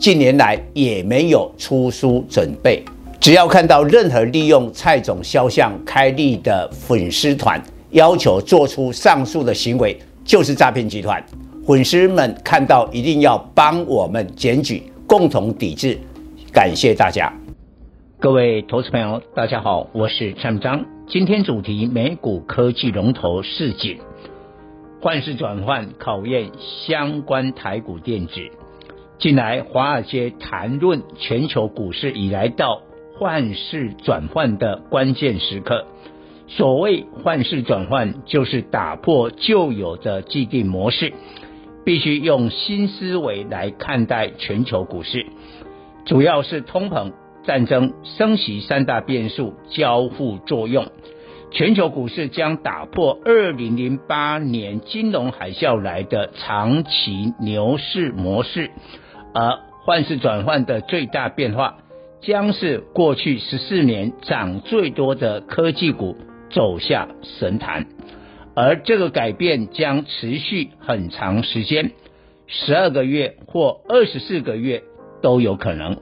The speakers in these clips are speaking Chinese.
近年来也没有出书准备。只要看到任何利用蔡总肖像开立的粉丝团，要求做出上述的行为，就是诈骗集团。粉丝们看到一定要帮我们检举，共同抵制。感谢大家。各位投资朋友，大家好，我是蔡明彰。今天主题：美股科技龙头示警，换势转换考验相关台股电子。近来华尔街谈论全球股市已来到换势转换的关键时刻。所谓换势转换，就是打破旧有的既定模式，必须用新思维来看待全球股市，主要是通膨。战争、升息三大变数交互作用，全球股市将打破二零零八年金融海啸来的长期牛市模式，而换势转换的最大变化，将是过去十四年涨最多的科技股走下神坛，而这个改变将持续很长时间，十二个月或二十四个月都有可能。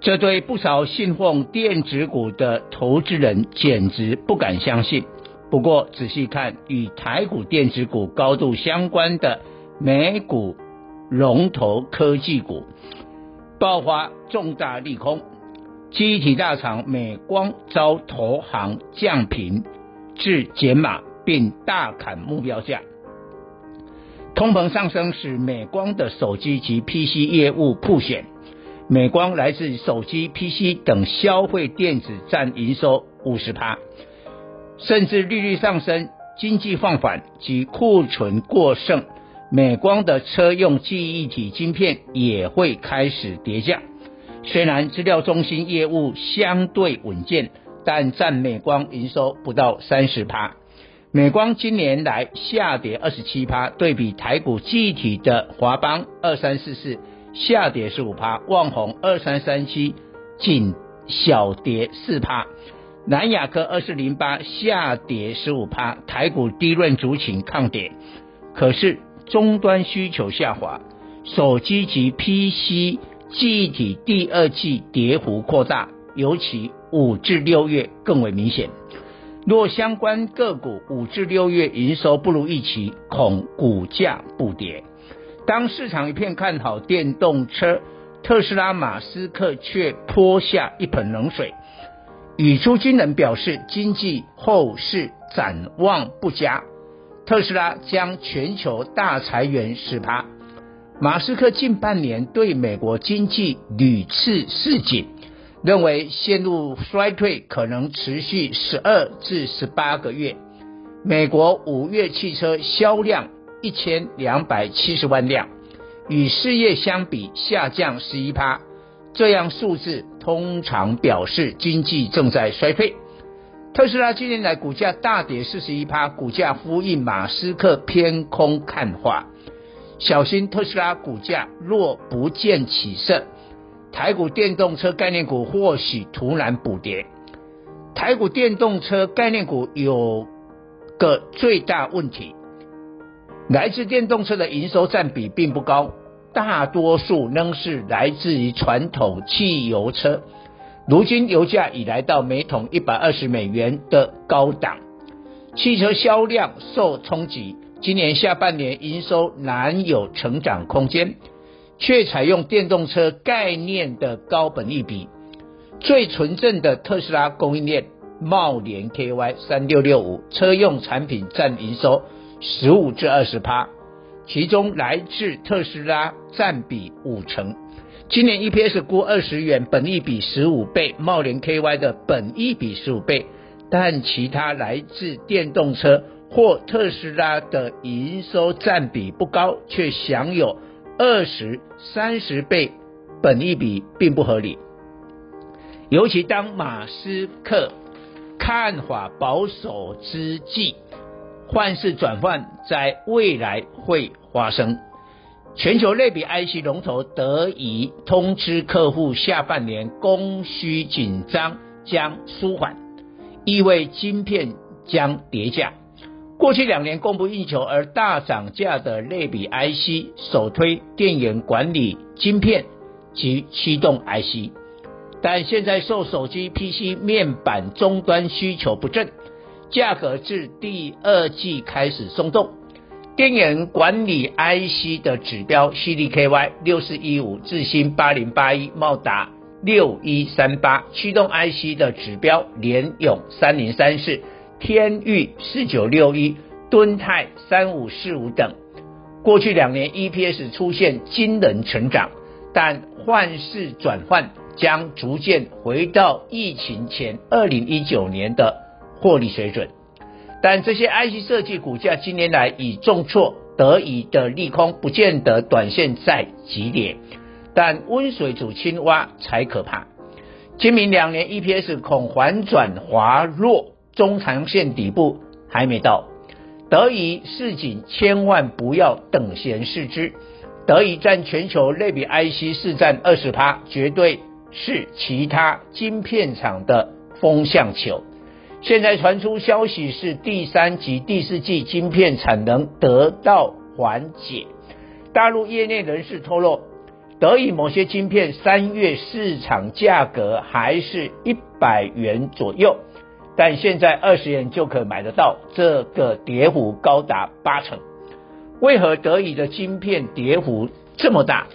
这对不少信奉电子股的投资人简直不敢相信。不过仔细看，与台股电子股高度相关的美股龙头科技股，爆发重大利空，记忆体大厂美光遭投行降评至减码，并大砍目标价。通膨上升使美光的手机及 PC 业务曝险。美光来自手机、PC 等消费电子占营收五十趴，甚至利率上升、经济放缓及库存过剩，美光的车用记忆体晶片也会开始跌价。虽然资料中心业务相对稳健，但占美光营收不到三十趴。美光今年来下跌二十七趴，对比台股记忆体的华邦二三四四。下跌十五趴，旺宏二三三七仅小跌四趴，南亚科二四零八下跌十五趴，台股低润族群抗跌，可是终端需求下滑，手机及 PC 记忆体第二季跌幅扩大，尤其五至六月更为明显。若相关个股五至六月营收不如预期，恐股价不跌。当市场一片看好电动车，特斯拉马斯克却泼下一盆冷水，语出惊人，表示经济后市展望不佳，特斯拉将全球大裁员十趴。马斯克近半年对美国经济屡次示警，认为陷入衰退可能持续十二至十八个月。美国五月汽车销量。一千两百七十万辆，与四月相比下降十一趴，这样数字通常表示经济正在衰退。特斯拉今年来股价大跌四十一趴，股价呼应马斯克偏空看话，小心特斯拉股价若不见起色，台股电动车概念股或许突然补跌。台股电动车概念股有个最大问题。来自电动车的营收占比并不高，大多数仍是来自于传统汽油车。如今油价已来到每桶一百二十美元的高档，汽车销量受冲击，今年下半年营收难有成长空间，却采用电动车概念的高本益比，最纯正的特斯拉供应链茂联 KY 三六六五车用产品占营收。十五至二十趴，其中来自特斯拉占比五成。今年 EPS 估二十元，本益比十五倍，茂联 KY 的本益比十五倍，但其他来自电动车或特斯拉的营收占比不高，却享有二十、三十倍本益比并不合理。尤其当马斯克看法保守之际，换势转换在未来会发生。全球类比 IC 龙头得以通知客户，下半年供需紧张将舒缓，意味晶片将跌价。过去两年供不应求而大涨价的类比 IC，首推电源管理晶片及驱动 IC。但现在受手机、PC 面板终端需求不振，价格自第二季开始松动。电源管理 IC 的指标，CDKY 六四一五，智新八零八一，茂达六一三八。驱动 IC 的指标，联咏三零三四，天域四九六一，敦泰三五四五等。过去两年 EPS 出现惊人成长，但换势转换。将逐渐回到疫情前二零一九年的获利水准，但这些 IC 设计股价近年来已重挫，德仪的利空不见得短线再急跌，但温水煮青蛙才可怕。今明两年 EPS 恐反转滑落，中长线底部还没到，德仪市井千万不要等闲视之。德仪占全球类比 IC 市占二十趴，绝对。是其他晶片厂的风向球。现在传出消息是第三及第四季晶片产能得到缓解。大陆业内人士透露，德仪某些晶片三月市场价格还是一百元左右，但现在二十元就可以买得到，这个跌幅高达八成。为何德仪的晶片跌幅这么大？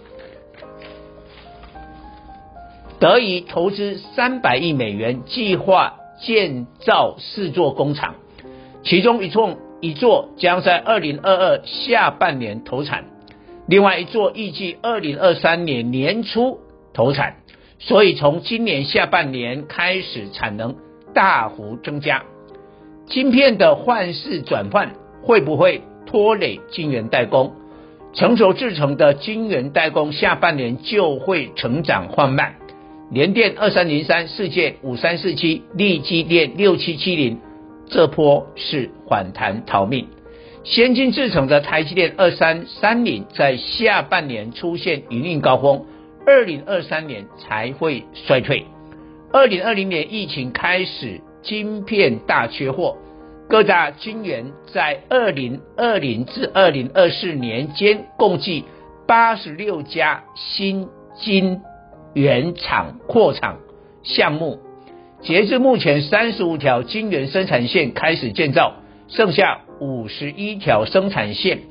德仪投资三百亿美元，计划建造四座工厂，其中一座一座将在二零二二下半年投产，另外一座预计二零二三年年初投产，所以从今年下半年开始产能大幅增加。晶片的换式转换会不会拖累晶圆代工？成熟制程的晶圆代工下半年就会成长缓慢。联电二三零三、世界五三四七、力积电六七七零，这波是反弹逃命。先进制程的台积电二三三零，在下半年出现营运高峰，二零二三年才会衰退。二零二零年疫情开始，晶片大缺货，各大晶圆在二零二零至二零二四年间，共计八十六家新晶。原厂扩厂项目，截至目前，三十五条晶圆生产线开始建造，剩下五十一条生产线，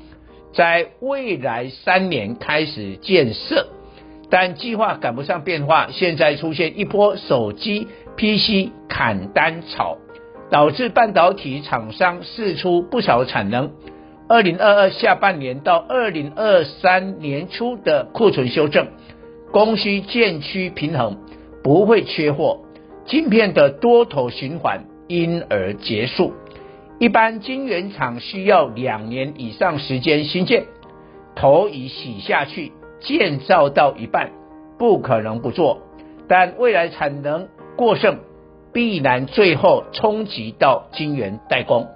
在未来三年开始建设，但计划赶不上变化。现在出现一波手机、PC 砍单潮，导致半导体厂商释出不少产能。二零二二下半年到二零二三年初的库存修正。供需渐趋平衡，不会缺货，晶片的多头循环因而结束。一般晶圆厂需要两年以上时间新建，头已洗下去，建造到一半，不可能不做。但未来产能过剩，必然最后冲击到晶圆代工，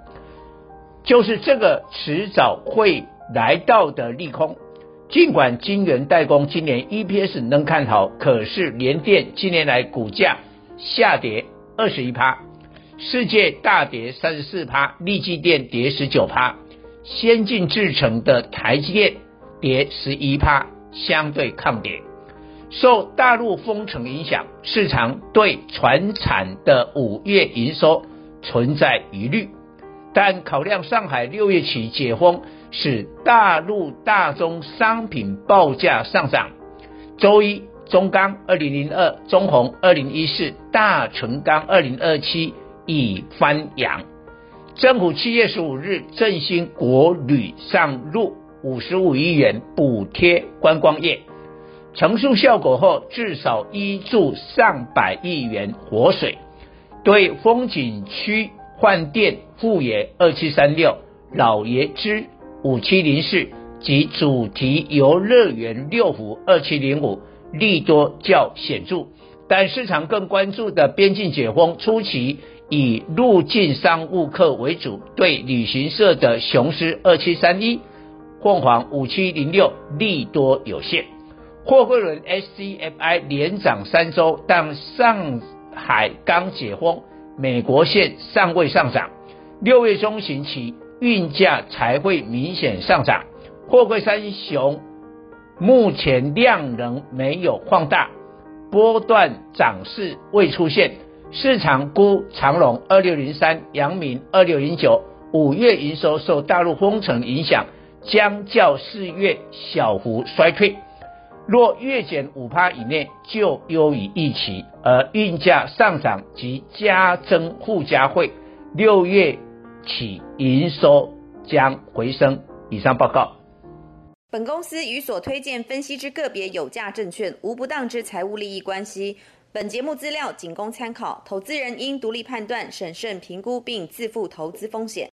就是这个迟早会来到的利空。尽管晶圆代工今年 EPS 能看好，可是联电近年来股价下跌二十一趴，世界大跌三十四趴，力积电跌十九趴，先进制程的台积电跌十一趴，相对抗跌。受大陆封城影响，市场对传产的五月营收存在疑虑，但考量上海六月起解封。使大陆大宗商品报价上涨。周一，中钢二零零二、中鸿二零一四、大成钢二零二七已翻扬。政府七月十五日振兴国旅上路五十五亿元补贴观光业，成数效果后，至少挹注上百亿元活水，对风景区换电富野二七三六、老爷之。五七零四、及主题游乐园六福二七零五利多较显著，但市场更关注的边境解封初期以入境商务客为主，对旅行社的雄狮二七三一、凤凰五七零六利多有限。货柜轮 SCFI 连涨三周，但上海刚解封，美国线尚未上涨，六月中旬起运价才会明显上涨。货柜三雄目前量能没有扩大，波段涨势未出现，市场估长荣二六零三、阳明二六零九五月营收受大陆封城影响，将较四月小幅衰退。若月减五趴以内，就优于预期，而运价上涨及加征附加费，六月起营收将回升。以上报告。本公司与所推荐分析之个别有价证券无不当之财务利益关系。本节目资料仅供参考，投资人应独立判断、审慎评估并自负投资风险。